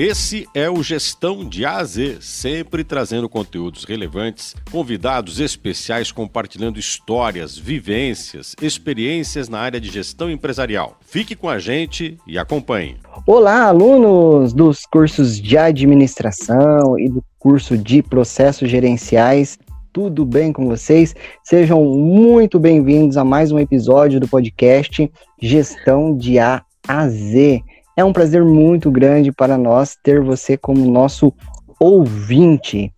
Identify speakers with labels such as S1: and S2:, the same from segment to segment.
S1: Esse é o Gestão de A a Z, sempre trazendo conteúdos relevantes, convidados especiais compartilhando histórias, vivências, experiências na área de gestão empresarial. Fique com a gente e acompanhe.
S2: Olá, alunos dos cursos de administração e do curso de processos gerenciais. Tudo bem com vocês? Sejam muito bem-vindos a mais um episódio do podcast Gestão de A a Z. É um prazer muito grande para nós ter você como nosso ouvinte.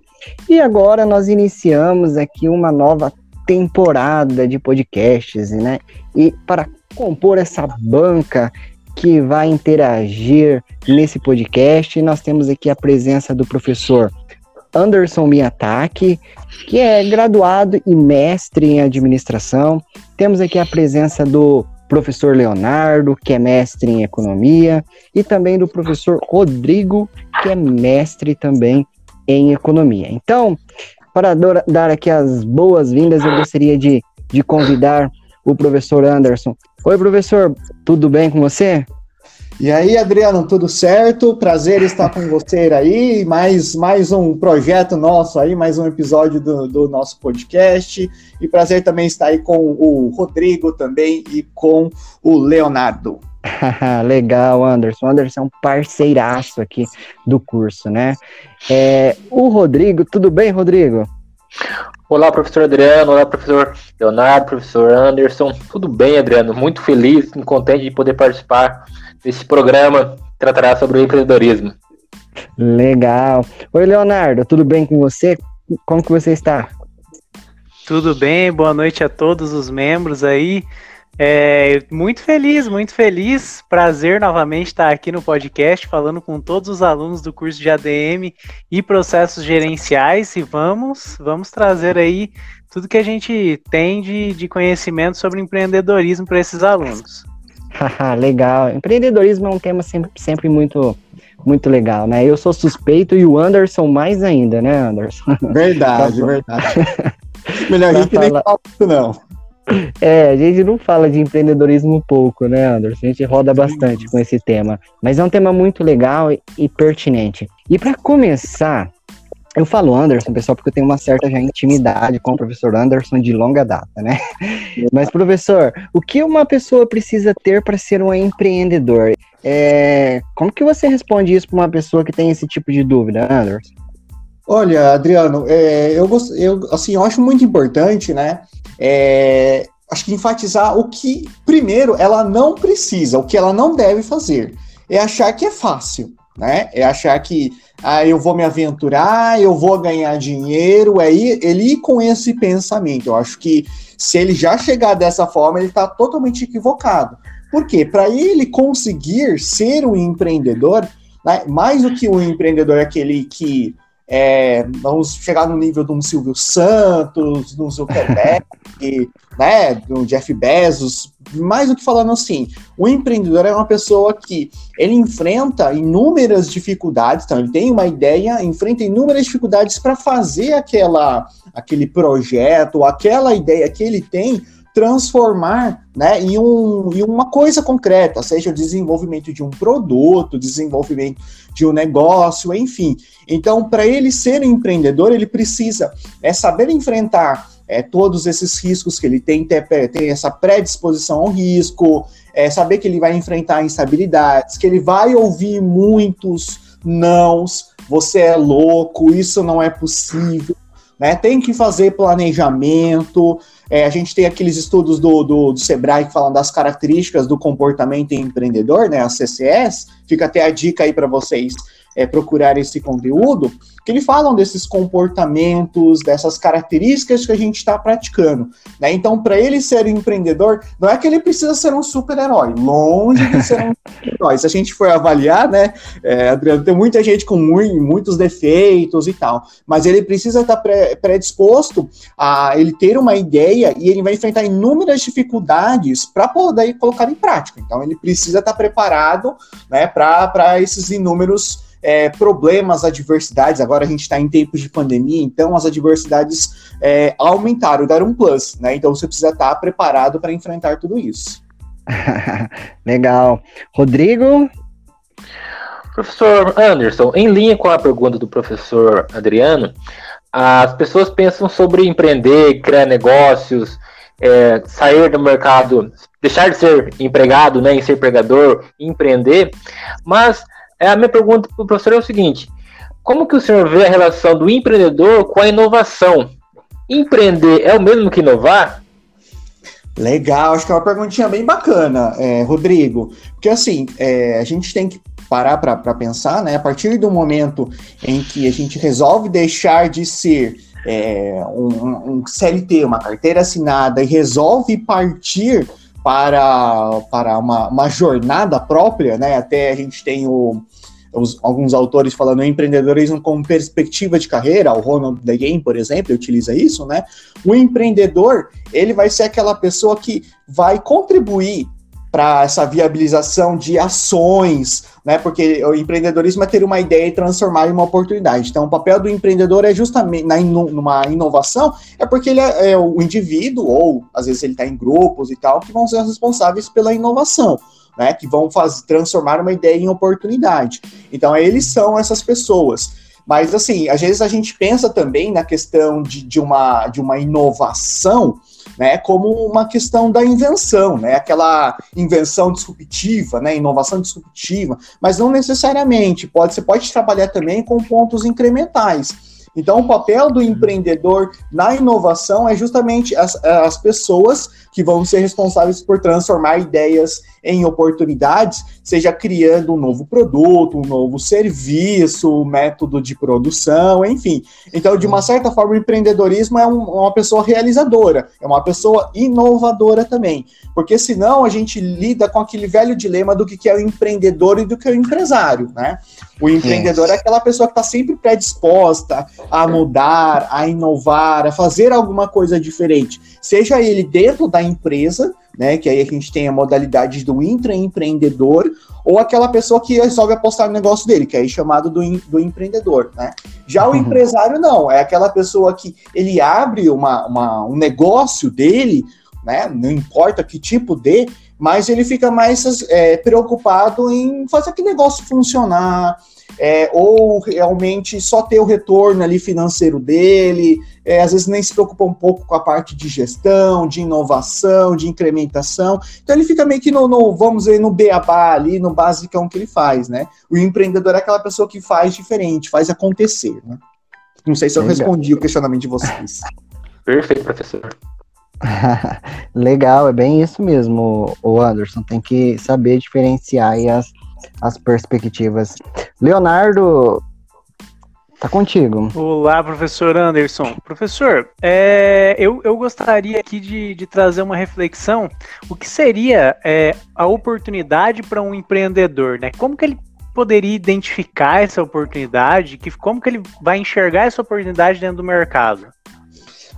S2: E agora nós iniciamos aqui uma nova temporada de podcasts, né? E para compor essa banca que vai interagir nesse podcast, nós temos aqui a presença do professor Anderson Miyataki, que é graduado e mestre em administração. Temos aqui a presença do professor Leonardo, que é mestre em economia, e também do professor Rodrigo, que é mestre também em economia. Então, para dar aqui as boas-vindas, eu gostaria de, de convidar o professor Anderson. Oi, professor, tudo bem com você?
S3: E aí, Adriano, tudo certo? Prazer estar com você aí. Mais, mais um projeto nosso aí, mais um episódio do, do nosso podcast. E prazer também estar aí com o Rodrigo também e com o Leonardo.
S2: Legal, Anderson. O Anderson é um parceiraço aqui do curso, né? É, o Rodrigo, tudo bem, Rodrigo?
S4: Olá, professor Adriano. Olá, professor Leonardo, professor Anderson. Tudo bem, Adriano? Muito feliz e contente de poder participar esse programa tratará sobre o empreendedorismo.
S2: Legal. Oi, Leonardo, tudo bem com você? Como que você está?
S5: Tudo bem, boa noite a todos os membros aí. É, muito feliz, muito feliz. Prazer novamente estar aqui no podcast falando com todos os alunos do curso de ADM e processos gerenciais e vamos, vamos trazer aí tudo que a gente tem de, de conhecimento sobre empreendedorismo para esses alunos.
S2: legal. Empreendedorismo é um tema sempre, sempre muito, muito legal, né? Eu sou suspeito e o Anderson mais ainda, né, Anderson?
S3: Verdade, tá verdade. Melhor a gente nem fala isso, não.
S2: É, a gente não fala de empreendedorismo pouco, né, Anderson? A gente roda bastante com esse tema. Mas é um tema muito legal e, e pertinente. E para começar, eu falo Anderson, pessoal, porque eu tenho uma certa já intimidade com o professor Anderson de longa data, né? Mas, professor, o que uma pessoa precisa ter para ser um empreendedor? É, como que você responde isso para uma pessoa que tem esse tipo de dúvida, Anderson?
S3: Olha, Adriano, é, eu, eu, assim, eu acho muito importante, né? É, acho que enfatizar o que, primeiro, ela não precisa, o que ela não deve fazer. É achar que é fácil, né? É achar que ah, eu vou me aventurar, eu vou ganhar dinheiro, é ir, ele ir com esse pensamento. Eu acho que se ele já chegar dessa forma, ele está totalmente equivocado. Por quê? Para ele conseguir ser um empreendedor, né, mais do que um empreendedor é aquele que é, vamos chegar no nível de um Silvio Santos, do Zuckerberg, né, do Jeff Bezos, mais do que falando assim, o empreendedor é uma pessoa que ele enfrenta inúmeras dificuldades, então ele tem uma ideia, enfrenta inúmeras dificuldades para fazer aquela, aquele projeto, aquela ideia que ele tem, transformar né, em, um, em uma coisa concreta, seja o desenvolvimento de um produto, desenvolvimento de um negócio, enfim. Então, para ele ser um empreendedor, ele precisa é, saber enfrentar é, todos esses riscos que ele tem, ter, ter essa predisposição ao risco, é, saber que ele vai enfrentar instabilidades, que ele vai ouvir muitos nãos, você é louco, isso não é possível, né? Tem que fazer planejamento, é, a gente tem aqueles estudos do, do, do, Sebrae que falam das características do comportamento empreendedor, né, a CCS, fica até a dica aí para vocês é, procurar esse conteúdo, que eles falam desses comportamentos, dessas características que a gente está praticando. Né? Então, para ele ser empreendedor, não é que ele precisa ser um super-herói, longe de ser um super-herói. Se a gente for avaliar, né, é, Adriano, tem muita gente com muito, muitos defeitos e tal, mas ele precisa estar tá predisposto a ele ter uma ideia e ele vai enfrentar inúmeras dificuldades para poder colocar em prática. Então, ele precisa estar tá preparado né, para esses inúmeros é, problemas, adversidades. Agora a gente está em tempos de pandemia, então as adversidades é, aumentaram, deram um plus, né? Então você precisa estar tá preparado para enfrentar tudo isso.
S2: Legal. Rodrigo?
S4: Professor Anderson, em linha com a pergunta do professor Adriano, as pessoas pensam sobre empreender, criar negócios, é, sair do mercado, deixar de ser empregado, né, e ser empregador, empreender. Mas é, a minha pergunta para o professor é o seguinte: como que o senhor vê a relação do empreendedor com a inovação? Empreender é o mesmo que inovar?
S3: Legal, acho que é uma perguntinha bem bacana, é, Rodrigo. Porque assim, é, a gente tem que parar para pensar, né? A partir do momento em que a gente resolve deixar de ser é, um, um, CLT, uma carteira assinada, e resolve partir para, para uma, uma jornada própria, né? Até a gente tem o, os, alguns autores falando em empreendedorismo como perspectiva de carreira, o Ronald The por exemplo, utiliza isso, né? O empreendedor, ele vai ser aquela pessoa que vai contribuir para essa viabilização de ações, né? Porque o empreendedorismo é ter uma ideia e transformar em uma oportunidade. Então, o papel do empreendedor é justamente na numa inovação, é porque ele é, é o indivíduo ou às vezes ele está em grupos e tal que vão ser responsáveis pela inovação. Né, que vão transformar uma ideia em oportunidade. Então, eles são essas pessoas. Mas, assim, às vezes a gente pensa também na questão de, de, uma, de uma inovação né, como uma questão da invenção, né, aquela invenção disruptiva, né, inovação disruptiva, mas não necessariamente, pode, você pode trabalhar também com pontos incrementais. Então, o papel do empreendedor na inovação é justamente as, as pessoas que vão ser responsáveis por transformar ideias em oportunidades, seja criando um novo produto, um novo serviço, um método de produção, enfim. Então, de uma certa forma, o empreendedorismo é um, uma pessoa realizadora, é uma pessoa inovadora também, porque senão a gente lida com aquele velho dilema do que é o empreendedor e do que é o empresário, né? O empreendedor é, é aquela pessoa que está sempre predisposta a mudar, a inovar, a fazer alguma coisa diferente, seja ele dentro da empresa, né? Que aí a gente tem a modalidade do intraempreendedor, ou aquela pessoa que resolve apostar no negócio dele, que é chamado do, do empreendedor, né? Já o uhum. empresário não, é aquela pessoa que ele abre uma, uma, um negócio dele, né? Não importa que tipo de, mas ele fica mais é, preocupado em fazer aquele negócio funcionar, é, ou realmente só ter o retorno ali financeiro dele, é, às vezes nem se preocupa um pouco com a parte de gestão, de inovação, de incrementação. Então ele fica meio que no, no vamos dizer, no beabá ali, no basicão que ele faz, né? O empreendedor é aquela pessoa que faz diferente, faz acontecer, né? Não sei se eu Legal. respondi o questionamento de vocês.
S4: Perfeito, professor.
S2: Legal, é bem isso mesmo, o Anderson. Tem que saber diferenciar as, as perspectivas. Leonardo, tá contigo.
S5: Olá, professor Anderson. Professor, é, eu, eu gostaria aqui de, de trazer uma reflexão. O que seria é, a oportunidade para um empreendedor, né? Como que ele poderia identificar essa oportunidade? Que, como que ele vai enxergar essa oportunidade dentro do mercado?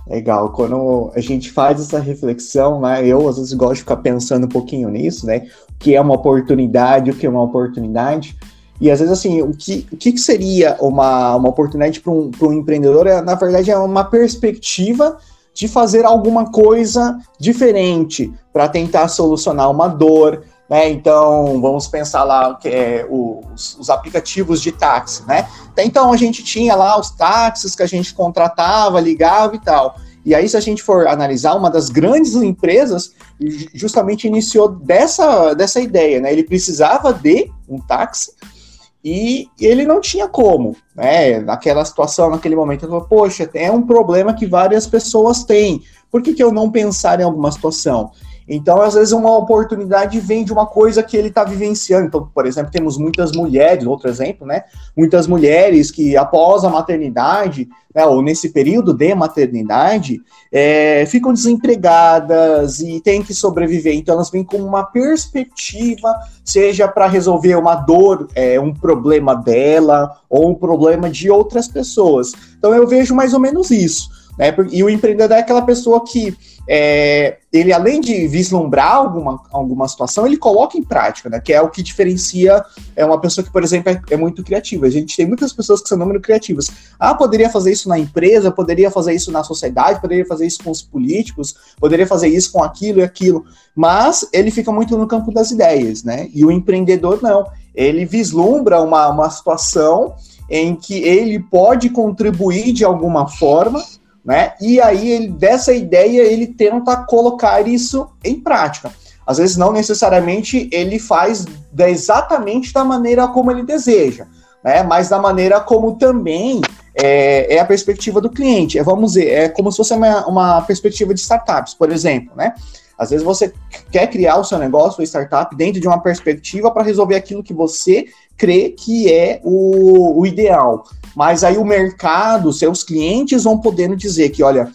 S3: Legal, quando a gente faz essa reflexão, né, eu às vezes gosto de ficar pensando um pouquinho nisso, né, o que é uma oportunidade, o que é uma oportunidade, e às vezes assim, o que, o que seria uma, uma oportunidade para um, um empreendedor, é, na verdade é uma perspectiva de fazer alguma coisa diferente para tentar solucionar uma dor, né? Então, vamos pensar lá que é os, os, aplicativos de táxi, né? Então, a gente tinha lá os táxis que a gente contratava, ligava e tal. E aí, se a gente for analisar, uma das grandes empresas justamente iniciou dessa, dessa ideia, né? Ele precisava de um táxi e ele não tinha como, né? Naquela situação, naquele momento, ele falou, poxa, é um problema que várias pessoas têm. Por que, que eu não pensar em alguma situação? Então, às vezes, uma oportunidade vem de uma coisa que ele está vivenciando. Então, por exemplo, temos muitas mulheres, outro exemplo, né? Muitas mulheres que, após a maternidade, né, ou nesse período de maternidade, é, ficam desempregadas e têm que sobreviver. Então, elas vêm com uma perspectiva, seja para resolver uma dor, é, um problema dela, ou um problema de outras pessoas. Então, eu vejo mais ou menos isso. Né? E o empreendedor é aquela pessoa que é, ele, além de vislumbrar alguma, alguma situação, ele coloca em prática, né? Que é o que diferencia é uma pessoa que, por exemplo, é, é, muito criativa. A gente tem muitas pessoas que são número criativas. Ah, poderia fazer isso na empresa, poderia fazer isso na sociedade, poderia fazer isso com os políticos, poderia fazer isso com aquilo e aquilo. Mas ele fica muito no campo das ideias, né? E o empreendedor não. ele vislumbra uma, uma situação em que ele pode contribuir de alguma forma, né? E aí ele, dessa ideia ele tenta colocar isso em prática. Às vezes não necessariamente ele faz exatamente da maneira como ele deseja, né? Mas da maneira como também é, é, a perspectiva do cliente. É, vamos dizer, é como se fosse uma, uma perspectiva de startups, por exemplo, né? Às vezes você quer criar o seu negócio, ou startup, dentro de uma perspectiva para resolver aquilo que você crê que é o, o ideal. Mas aí o mercado, seus clientes vão podendo dizer que, olha,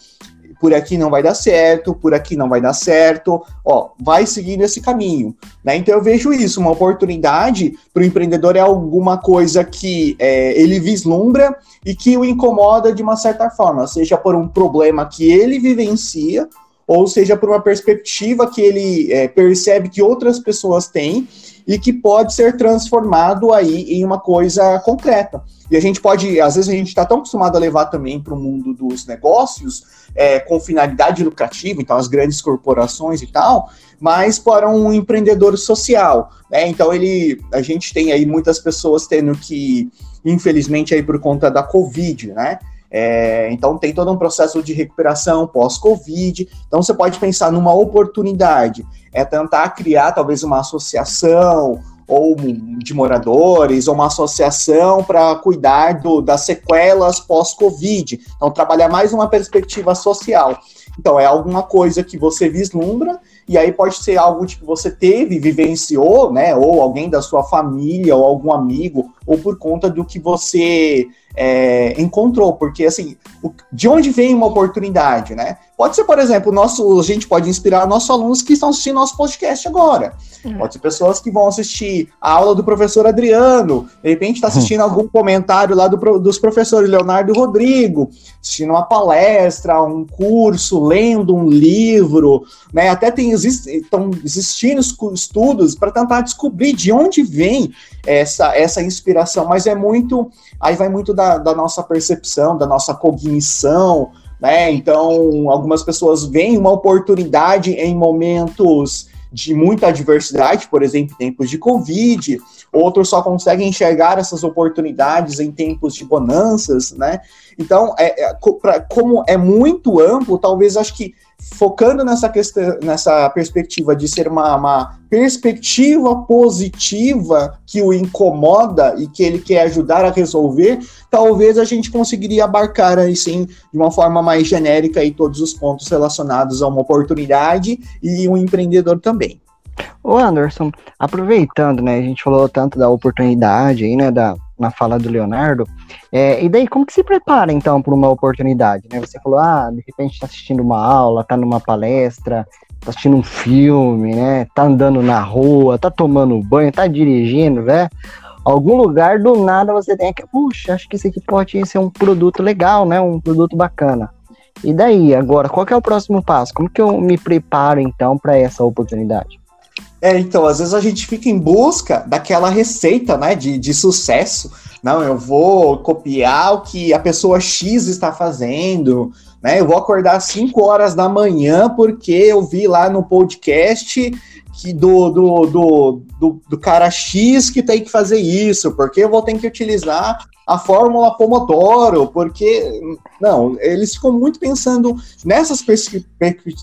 S3: por aqui não vai dar certo, por aqui não vai dar certo, ó, vai seguindo esse caminho, né? Então eu vejo isso, uma oportunidade para o empreendedor é alguma coisa que é, ele vislumbra e que o incomoda de uma certa forma, seja por um problema que ele vivencia, ou seja por uma perspectiva que ele é, percebe que outras pessoas têm e que pode ser transformado aí em uma coisa concreta. E a gente pode, às vezes a gente está tão acostumado a levar também para o mundo dos negócios é, com finalidade lucrativa, então as grandes corporações e tal, mas para um empreendedor social, né? Então ele, a gente tem aí muitas pessoas tendo que, infelizmente aí por conta da Covid, né? É, então tem todo um processo de recuperação pós-Covid. Então você pode pensar numa oportunidade, é tentar criar talvez uma associação ou de moradores, ou uma associação para cuidar do, das sequelas pós-Covid. Então, trabalhar mais uma perspectiva social. Então, é alguma coisa que você vislumbra, e aí pode ser algo que você teve, vivenciou, né? Ou alguém da sua família, ou algum amigo, ou por conta do que você é, encontrou, porque assim, o, de onde vem uma oportunidade, né? Pode ser, por exemplo, nosso, a gente pode inspirar nossos alunos que estão assistindo nosso podcast agora. Uhum. Pode ser pessoas que vão assistir a aula do professor Adriano, de repente está assistindo uhum. algum comentário lá do, dos professores Leonardo e Rodrigo, assistindo uma palestra, um curso, lendo um livro, né? Até tem estão existindo estudos para tentar descobrir de onde vem essa, essa inspiração, mas é muito, aí vai muito da, da nossa percepção, da nossa cognição, né? Então, algumas pessoas veem uma oportunidade em momentos de muita adversidade, por exemplo, em tempos de Covid, outros só conseguem enxergar essas oportunidades em tempos de bonanças, né? Então, é, é pra, como é muito amplo, talvez acho que focando nessa questão, nessa perspectiva de ser uma, uma, perspectiva positiva que o incomoda e que ele quer ajudar a resolver, talvez a gente conseguiria abarcar aí sim de uma forma mais genérica aí todos os pontos relacionados a uma oportunidade e um empreendedor também.
S2: Ô Anderson, aproveitando, né, a gente falou tanto da oportunidade aí, né, da, na fala do Leonardo, é, e daí como que se prepara então para uma oportunidade, né? Você falou, ah, de repente está assistindo uma aula, está numa palestra, está assistindo um filme, né? Tá andando na rua, tá tomando banho, tá dirigindo, né? Algum lugar do nada você tem que, puxa, acho que isso aqui pode ser um produto legal, né? Um produto bacana. E daí, agora, qual é o próximo passo? Como que eu me preparo então para essa oportunidade?
S3: É, então, às vezes a gente fica em busca daquela receita, né, de, de sucesso. Não, eu vou copiar o que a pessoa X está fazendo, né? Eu vou acordar às 5 horas da manhã porque eu vi lá no podcast que do, do, do, do, do cara X que tem que fazer isso, porque eu vou ter que utilizar a fórmula Pomodoro, porque não, eles ficam muito pensando nessas,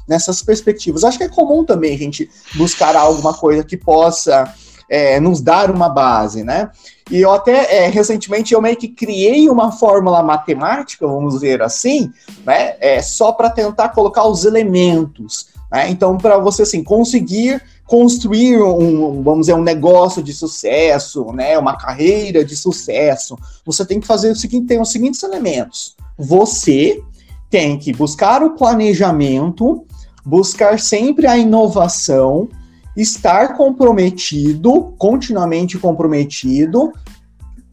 S3: nessas perspectivas. Acho que é comum também a gente buscar alguma coisa que possa é, nos dar uma base, né? E eu até é, recentemente eu meio que criei uma fórmula matemática, vamos dizer assim, né? É, só para tentar colocar os elementos. Né? Então, para você assim, conseguir construir um, vamos dizer, um negócio de sucesso, né, uma carreira de sucesso, você tem que fazer o seguinte, tem os seguintes elementos. Você tem que buscar o planejamento, buscar sempre a inovação, estar comprometido, continuamente comprometido,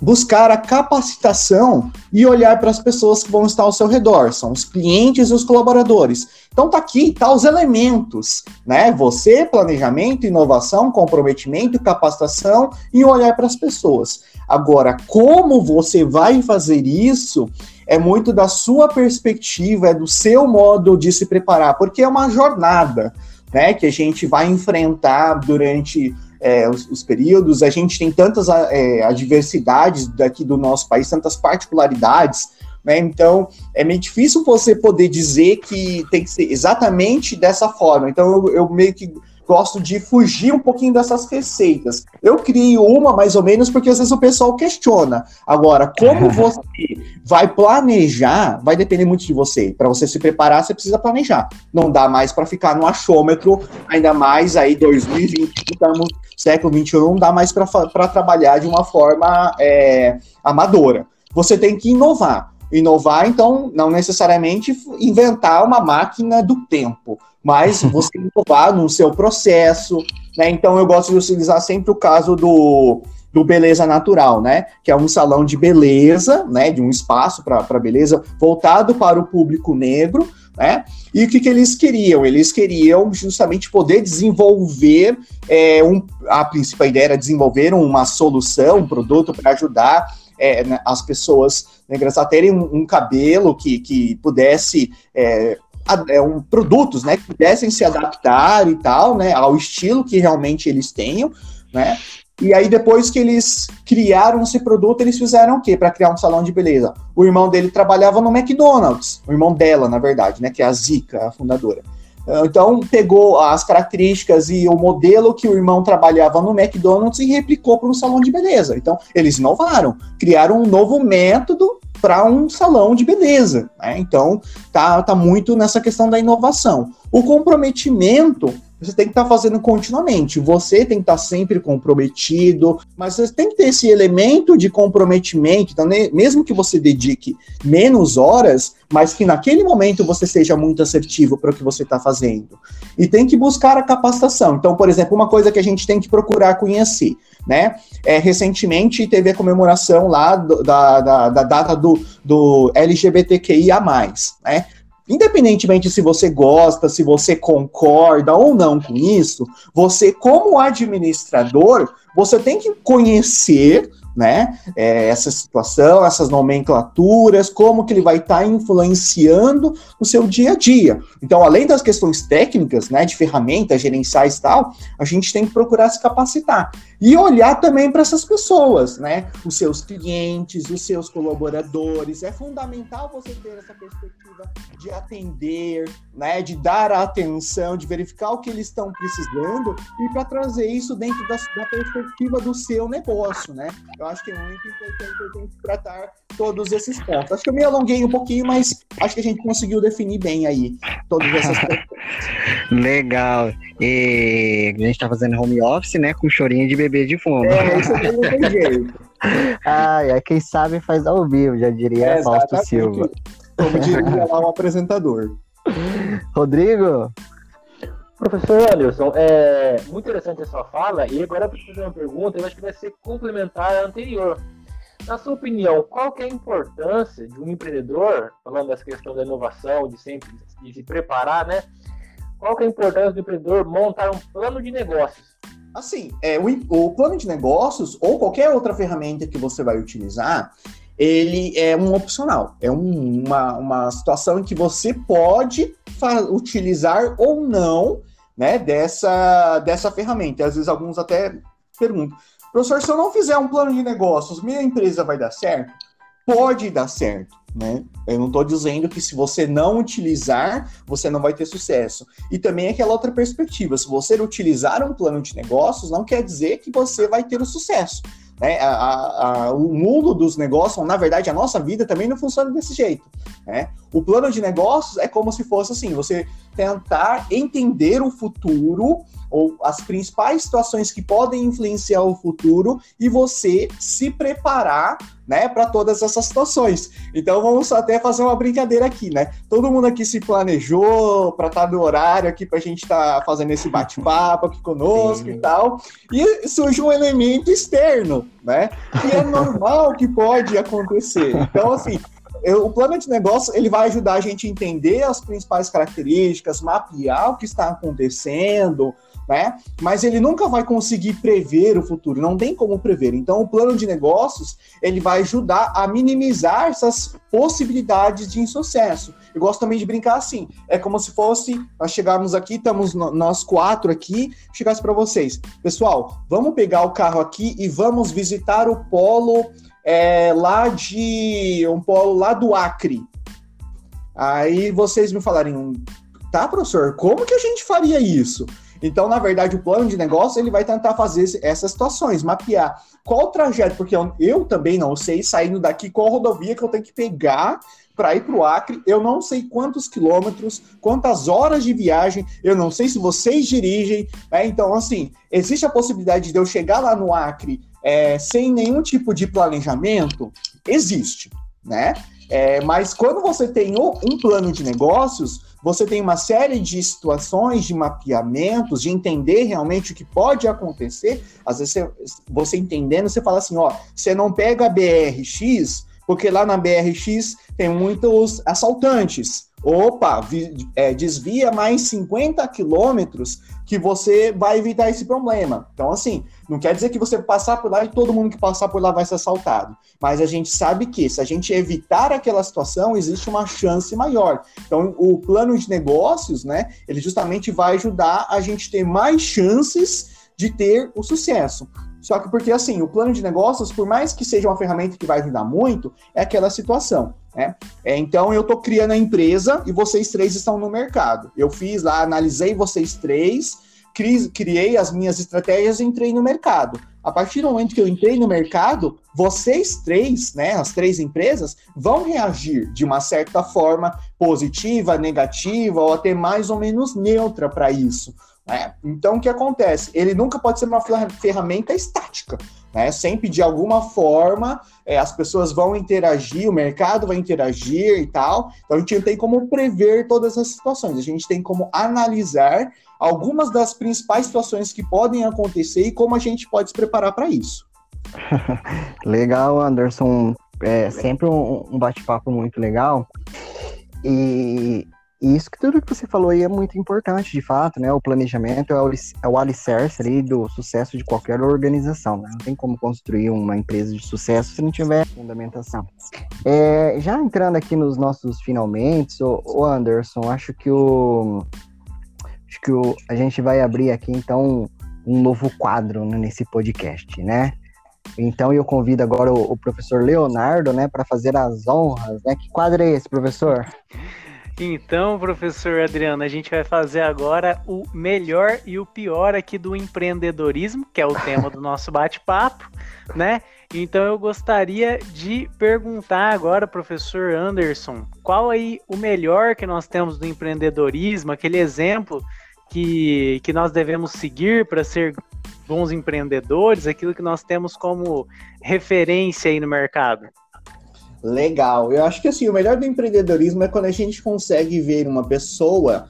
S3: buscar a capacitação e olhar para as pessoas que vão estar ao seu redor, são os clientes e os colaboradores. Então tá aqui, tá os elementos, né? Você, planejamento, inovação, comprometimento, capacitação e olhar para as pessoas. Agora, como você vai fazer isso é muito da sua perspectiva, é do seu modo de se preparar, porque é uma jornada, né, que a gente vai enfrentar durante é, os, os, períodos, a gente tem tantas é, adversidades daqui do nosso país, tantas particularidades, né? Então, é meio difícil você poder dizer que tem que ser exatamente dessa forma. Então, eu, eu meio que gosto de fugir um pouquinho dessas receitas. Eu crio uma mais ou menos porque às vezes o pessoal questiona. Agora, como você vai planejar, vai depender muito de você. Para você se preparar, você precisa planejar. Não dá mais para ficar no achômetro, ainda mais aí 2020, estamos século 21, não dá mais para trabalhar de uma forma é, amadora. Você tem que inovar. Inovar, então, não necessariamente inventar uma máquina do tempo, mas você inovar no seu processo, né? Então, eu gosto de utilizar sempre o caso do, do Beleza Natural, né? Que é um salão de beleza, né? De um espaço para beleza voltado para o público negro, né? E o que, que eles queriam? Eles queriam justamente poder desenvolver é, um, a principal ideia era desenvolver uma solução, um produto para ajudar é, né, as pessoas negras a terem um, um cabelo que, que pudesse é, é, um, produtos, né, que pudessem se adaptar e tal, né, ao estilo que realmente eles tenham, né, e aí, depois que eles criaram esse produto, eles fizeram o quê para criar um salão de beleza? O irmão dele trabalhava no McDonald's, o irmão dela, na verdade, né? Que é a Zika, a fundadora. Então, pegou as características e o modelo que o irmão trabalhava no McDonald's e replicou para um salão de beleza. Então, eles inovaram, criaram um novo método para um salão de beleza. Né? Então, tá, tá muito nessa questão da inovação. O comprometimento você tem que estar tá fazendo continuamente. Você tem que estar tá sempre comprometido, mas você tem que ter esse elemento de comprometimento. Então, mesmo que você dedique menos horas, mas que naquele momento você seja muito assertivo para o que você está fazendo. E tem que buscar a capacitação. Então, por exemplo, uma coisa que a gente tem que procurar conhecer, né? É, recentemente teve a comemoração lá do, da, da, da, data do, do LGBTQIA, né? Independentemente se você gosta, se você concorda ou não com isso, você, como administrador, você tem que conhecer né? É, essa situação, essas nomenclaturas, como que ele vai estar tá influenciando o seu dia a dia. Então, além das questões técnicas, né, de ferramentas gerenciais e tal, a gente tem que procurar se capacitar e olhar também para essas pessoas, né? Os seus clientes, os seus colaboradores. É fundamental você ter essa perspectiva de atender, né, de dar atenção, de verificar o que eles estão precisando e para trazer isso dentro da, da perspectiva do seu negócio, né? Eu acho que é muito importante tratar todos esses pontos. Acho que eu me alonguei um pouquinho, mas acho que a gente conseguiu definir bem aí todas essas questões.
S2: Legal. E a gente tá fazendo home office, né? Com chorinho de bebê de fundo.
S3: É, isso não tem jeito.
S2: Ai, é quem sabe faz ao vivo, já diria é, Fausto Silva.
S3: Como diria lá o apresentador.
S2: Rodrigo?
S4: Professor Anderson, é muito interessante a sua fala, e agora eu preciso fazer uma pergunta, eu acho que vai ser complementar à anterior. Na sua opinião, qual é a importância de um empreendedor, falando dessa questão da inovação, de sempre de se preparar, né? Qual é a importância do empreendedor montar um plano de negócios?
S3: Assim, é, o, o plano de negócios ou qualquer outra ferramenta que você vai utilizar, ele é um opcional. É um, uma, uma situação em que você pode utilizar ou não né, dessa, dessa ferramenta. Às vezes alguns até perguntam, professor, se eu não fizer um plano de negócios, minha empresa vai dar certo? Pode dar certo, né? Eu não estou dizendo que se você não utilizar, você não vai ter sucesso. E também aquela outra perspectiva, se você utilizar um plano de negócios, não quer dizer que você vai ter o sucesso. Né? A, a, a, o mundo dos negócios, na verdade, a nossa vida também não funciona desse jeito. Né? O plano de negócios é como se fosse assim: você tentar entender o futuro ou as principais situações que podem influenciar o futuro e você se preparar, né, para todas essas situações. Então vamos até fazer uma brincadeira aqui, né? Todo mundo aqui se planejou para estar tá no horário aqui para a gente estar tá fazendo esse bate-papo aqui conosco Sim. e tal, e surge um elemento externo, né? Que é normal que pode acontecer. Então assim, eu, o plano de negócio ele vai ajudar a gente a entender as principais características, mapear o que está acontecendo, né? Mas ele nunca vai conseguir prever o futuro, não tem como prever. Então, o plano de negócios ele vai ajudar a minimizar essas possibilidades de insucesso. Eu gosto também de brincar assim. É como se fosse nós chegarmos aqui, estamos nós quatro aqui, chegasse para vocês, pessoal, vamos pegar o carro aqui e vamos visitar o polo é, lá de um polo lá do Acre. Aí vocês me falarem, tá, professor? Como que a gente faria isso? Então, na verdade, o plano de negócio ele vai tentar fazer essas situações, mapear qual o trajeto, porque eu, eu também não sei saindo daqui qual rodovia que eu tenho que pegar para ir para o Acre. Eu não sei quantos quilômetros, quantas horas de viagem, eu não sei se vocês dirigem. Né? Então, assim, existe a possibilidade de eu chegar lá no Acre é, sem nenhum tipo de planejamento? Existe, né? É, mas quando você tem um plano de negócios, você tem uma série de situações, de mapeamentos, de entender realmente o que pode acontecer. Às vezes, você, você entendendo, você fala assim: ó, você não pega a BRX, porque lá na BRX tem muitos assaltantes. Opa, vi, é, desvia mais 50 quilômetros que você vai evitar esse problema. Então, assim, não quer dizer que você passar por lá e todo mundo que passar por lá vai ser assaltado. Mas a gente sabe que se a gente evitar aquela situação, existe uma chance maior. Então, o plano de negócios, né, ele justamente vai ajudar a gente ter mais chances de ter o sucesso. Só que porque assim, o plano de negócios, por mais que seja uma ferramenta que vai ajudar muito, é aquela situação. Né? É, então eu estou criando a empresa e vocês três estão no mercado. Eu fiz lá, analisei vocês três, criei as minhas estratégias e entrei no mercado. A partir do momento que eu entrei no mercado, vocês três, né, as três empresas, vão reagir de uma certa forma positiva, negativa ou até mais ou menos neutra para isso. Né? Então, o que acontece? Ele nunca pode ser uma ferramenta estática. Né? Sempre, de alguma forma, é, as pessoas vão interagir, o mercado vai interagir e tal. Então, a gente não tem como prever todas as situações. A gente tem como analisar algumas das principais situações que podem acontecer e como a gente pode se preparar para isso.
S2: legal, Anderson. É sempre um, um bate-papo muito legal. E isso que tudo que você falou aí é muito importante, de fato, né? O planejamento é o, é o alicerce ali do sucesso de qualquer organização, né? Não tem como construir uma empresa de sucesso se não tiver fundamentação. É, já entrando aqui nos nossos finalmente, o, o Anderson, acho que o acho que o, a gente vai abrir aqui então um novo quadro né, nesse podcast, né? Então eu convido agora o, o professor Leonardo, né, para fazer as honras, né? Que quadro é esse, professor?
S5: Então, professor Adriano, a gente vai fazer agora o melhor e o pior aqui do empreendedorismo, que é o tema do nosso bate-papo, né? Então eu gostaria de perguntar agora, professor Anderson, qual aí o melhor que nós temos do empreendedorismo, aquele exemplo que, que nós devemos seguir para ser bons empreendedores, aquilo que nós temos como referência aí no mercado?
S3: Legal. Eu acho que assim, o melhor do empreendedorismo é quando a gente consegue ver uma pessoa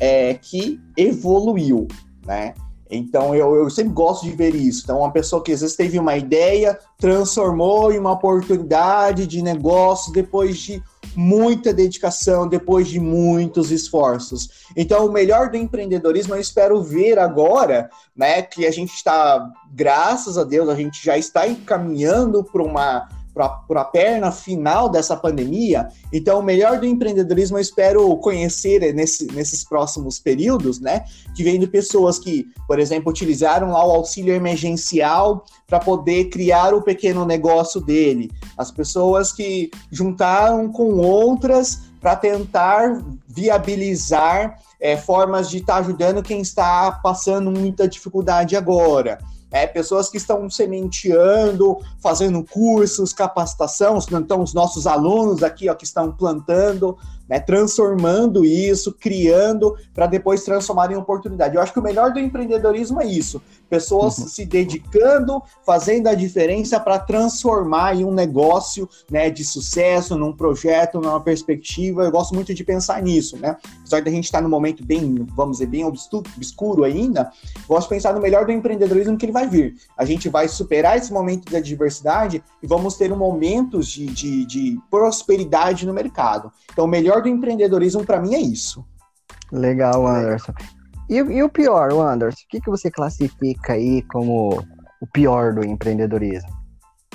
S3: é, que evoluiu, né? Então eu, eu sempre gosto de ver isso. Então, uma pessoa que às vezes teve uma ideia, transformou em uma oportunidade de negócio depois de muita dedicação, depois de muitos esforços. Então, o melhor do empreendedorismo eu espero ver agora, né? Que a gente está, graças a Deus, a gente já está encaminhando para uma para a perna final dessa pandemia. Então, o melhor do empreendedorismo eu espero conhecer nesse, nesses próximos períodos, né? Que vem de pessoas que, por exemplo, utilizaram lá o auxílio emergencial para poder criar o pequeno negócio dele. As pessoas que juntaram com outras para tentar viabilizar é, formas de estar tá ajudando quem está passando muita dificuldade agora é, pessoas que estão sementeando, fazendo cursos, capacitação, então os nossos alunos aqui ó, que estão plantando, né, transformando isso, criando, para depois transformar em oportunidade. Eu acho que o melhor do empreendedorismo é isso: pessoas uhum. se dedicando, fazendo a diferença para transformar em um negócio né, de sucesso, num projeto, numa perspectiva. Eu gosto muito de pensar nisso, né? Apesar da gente estar num momento bem, vamos dizer, bem obscuro ainda, gosto de pensar no melhor do empreendedorismo que ele vai vir. A gente vai superar esse momento de adversidade e vamos ter um momentos de, de, de prosperidade no mercado. Então, o melhor do empreendedorismo para mim é isso.
S2: Legal, Anderson. E, e o pior, Anderson, o que, que você classifica aí como o pior do empreendedorismo?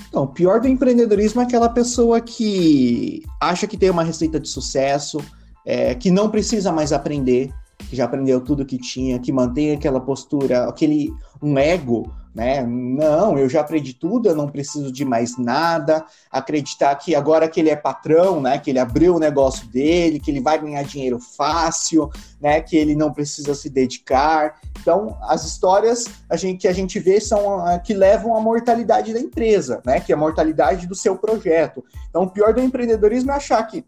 S3: Então, o pior do empreendedorismo é aquela pessoa que acha que tem uma receita de sucesso, é, que não precisa mais aprender, que já aprendeu tudo que tinha, que mantém aquela postura, aquele um ego né? Não, eu já aprendi tudo, eu não preciso de mais nada. Acreditar que agora que ele é patrão, né? Que ele abriu o negócio dele, que ele vai ganhar dinheiro fácil, né? Que ele não precisa se dedicar. Então, as histórias a gente, que a gente vê são a, que levam à mortalidade da empresa, né? Que é a mortalidade do seu projeto. Então, o pior do empreendedorismo é achar que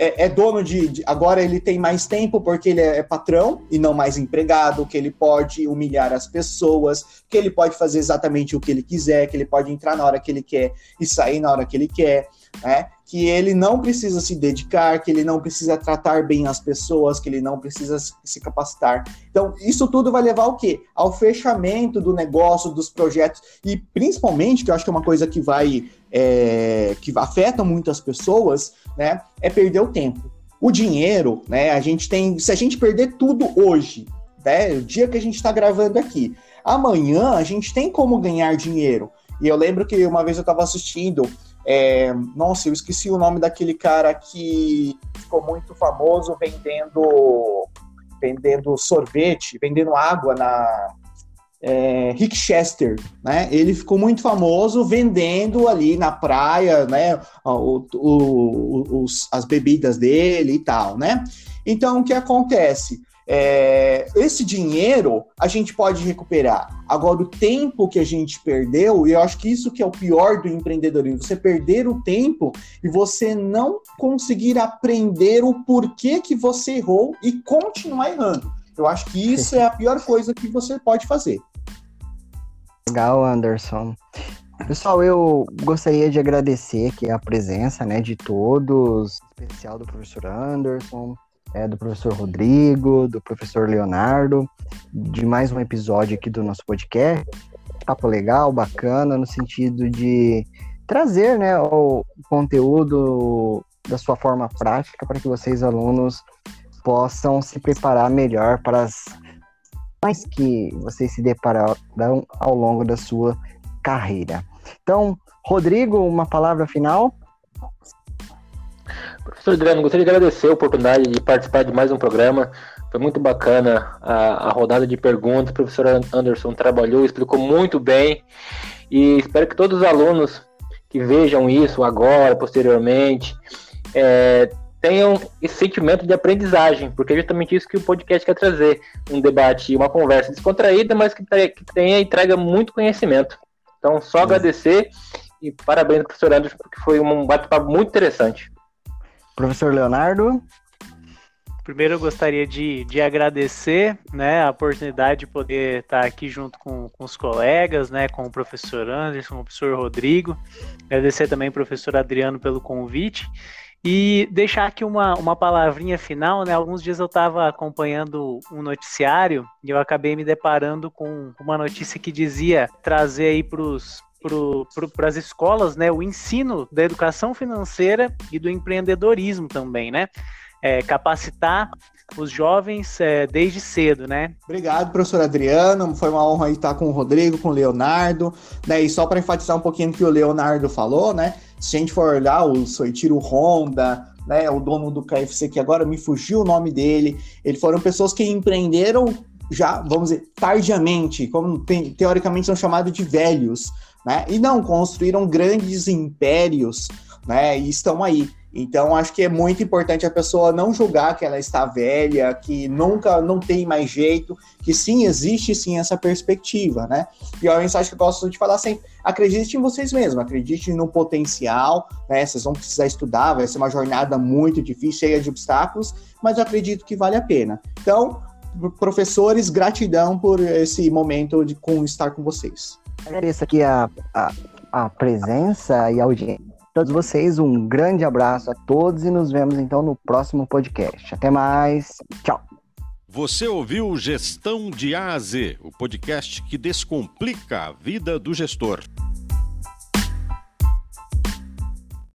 S3: é, é dono de, de, Agora ele tem mais tempo porque ele é, é patrão e não mais empregado, que ele pode humilhar as pessoas, que ele pode fazer exatamente o que ele quiser, que ele pode entrar na hora que ele quer e sair na hora que ele quer né? Que ele não precisa se dedicar, que ele não precisa tratar bem as pessoas, que ele não precisa se capacitar. Então, isso tudo vai levar ao quê? Ao fechamento do negócio, dos projetos, e principalmente, que eu acho que é uma coisa que vai, é, que afeta muito as pessoas, né? É perder o tempo. O dinheiro, né? A gente tem. Se a gente perder tudo hoje, né? O dia que a gente está gravando aqui, amanhã a gente tem como ganhar dinheiro. E eu lembro que uma vez eu estava assistindo é, nossa, eu esqueci o nome daquele cara que ficou muito famoso vendendo vendendo sorvete, vendendo água na é, Rick Chester, né? Ele ficou muito famoso vendendo ali na praia, né? O, o, os, as bebidas dele e tal, né? Então o que acontece? É, esse dinheiro a gente pode recuperar. Agora, o tempo que a gente perdeu, e eu acho que isso que é o pior do empreendedorismo, você perder o tempo e você não conseguir aprender o porquê que você errou e continuar errando. Eu acho que isso é a pior coisa que você pode fazer.
S2: Legal, Anderson. Pessoal, eu gostaria de agradecer aqui a presença né, de todos, especial do professor Anderson, é, do professor Rodrigo, do professor Leonardo, de mais um episódio aqui do nosso podcast. Papo legal, bacana, no sentido de trazer né, o conteúdo da sua forma prática para que vocês, alunos, possam se preparar melhor para as mais que vocês se depararão ao longo da sua carreira. Então, Rodrigo, uma palavra final?
S4: Professor Adriano, gostaria de agradecer a oportunidade de participar de mais um programa. Foi muito bacana a, a rodada de perguntas. O professor Anderson trabalhou, explicou muito bem. E espero que todos os alunos que vejam isso agora, posteriormente, é, tenham esse sentimento de aprendizagem, porque é justamente isso que o podcast quer trazer: um debate, uma conversa descontraída, mas que, que tenha entrega muito conhecimento. Então, só agradecer e parabéns, professor Anderson, porque foi um bate-papo muito interessante.
S2: Professor Leonardo.
S5: Primeiro eu gostaria de, de agradecer né, a oportunidade de poder estar aqui junto com, com os colegas, né, com o professor Anderson, com o professor Rodrigo. Agradecer também ao professor Adriano pelo convite. E deixar aqui uma, uma palavrinha final, né? Alguns dias eu estava acompanhando um noticiário e eu acabei me deparando com uma notícia que dizia trazer aí para os para as escolas, né, o ensino da educação financeira e do empreendedorismo também, né? É, capacitar os jovens é, desde cedo, né?
S3: Obrigado, professor Adriano. Foi uma honra estar com o Rodrigo, com o Leonardo. Né? E só para enfatizar um pouquinho o que o Leonardo falou, né? Se a gente for olhar o Soitiro Honda, né, o dono do KFC, que agora me fugiu o nome dele, eles foram pessoas que empreenderam já, vamos dizer, tardiamente, como tem, teoricamente são chamados de velhos, né? E não construíram grandes impérios, né? E estão aí. Então, acho que é muito importante a pessoa não julgar que ela está velha, que nunca não tem mais jeito, que sim, existe sim essa perspectiva, né? E a mensagem que eu gosto de falar sempre: acredite em vocês mesmos, acredite no potencial, né? Vocês vão precisar estudar, vai ser uma jornada muito difícil, cheia de obstáculos, mas eu acredito que vale a pena. Então, professores, gratidão por esse momento de com, estar com vocês.
S2: Agradeço aqui a, a, a presença e a audiência. Todos vocês, um grande abraço a todos e nos vemos então no próximo podcast. Até mais. Tchau.
S1: Você ouviu Gestão de A a Z, o podcast que descomplica a vida do gestor.